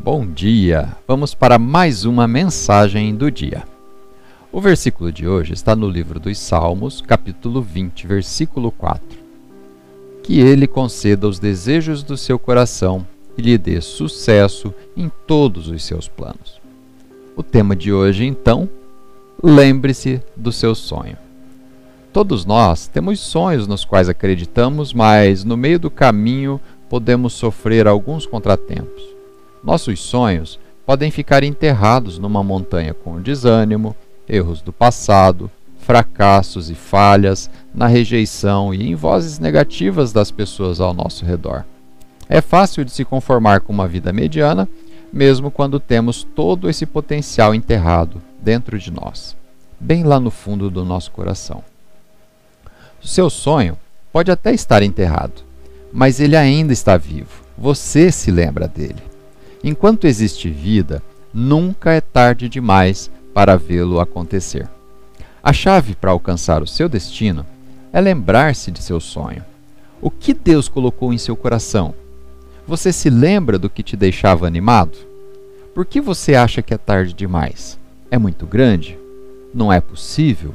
Bom dia! Vamos para mais uma mensagem do dia. O versículo de hoje está no livro dos Salmos, capítulo 20, versículo 4. Que ele conceda os desejos do seu coração e lhe dê sucesso em todos os seus planos. O tema de hoje, então, lembre-se do seu sonho. Todos nós temos sonhos nos quais acreditamos, mas no meio do caminho podemos sofrer alguns contratempos. Nossos sonhos podem ficar enterrados numa montanha com desânimo, erros do passado, fracassos e falhas, na rejeição e em vozes negativas das pessoas ao nosso redor. É fácil de se conformar com uma vida mediana, mesmo quando temos todo esse potencial enterrado dentro de nós, bem lá no fundo do nosso coração. O seu sonho pode até estar enterrado, mas ele ainda está vivo. Você se lembra dele. Enquanto existe vida, nunca é tarde demais para vê-lo acontecer. A chave para alcançar o seu destino é lembrar-se de seu sonho. O que Deus colocou em seu coração? Você se lembra do que te deixava animado? Por que você acha que é tarde demais? É muito grande? Não é possível?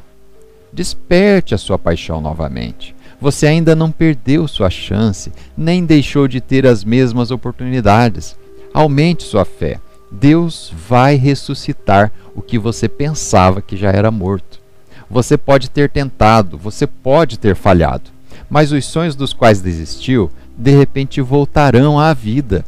Desperte a sua paixão novamente. Você ainda não perdeu sua chance, nem deixou de ter as mesmas oportunidades. Aumente sua fé. Deus vai ressuscitar o que você pensava que já era morto. Você pode ter tentado, você pode ter falhado, mas os sonhos dos quais desistiu, de repente voltarão à vida.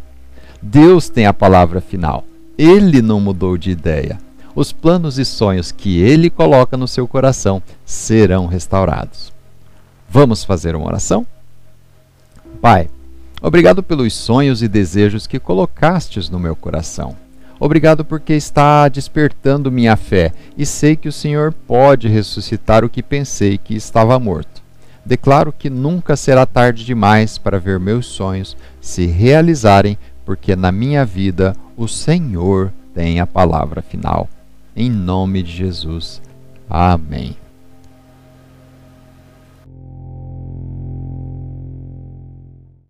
Deus tem a palavra final. Ele não mudou de ideia. Os planos e sonhos que ele coloca no seu coração serão restaurados. Vamos fazer uma oração? Pai, Obrigado pelos sonhos e desejos que colocastes no meu coração. Obrigado porque está despertando minha fé e sei que o Senhor pode ressuscitar o que pensei que estava morto. Declaro que nunca será tarde demais para ver meus sonhos se realizarem, porque na minha vida o Senhor tem a palavra final. Em nome de Jesus. Amém.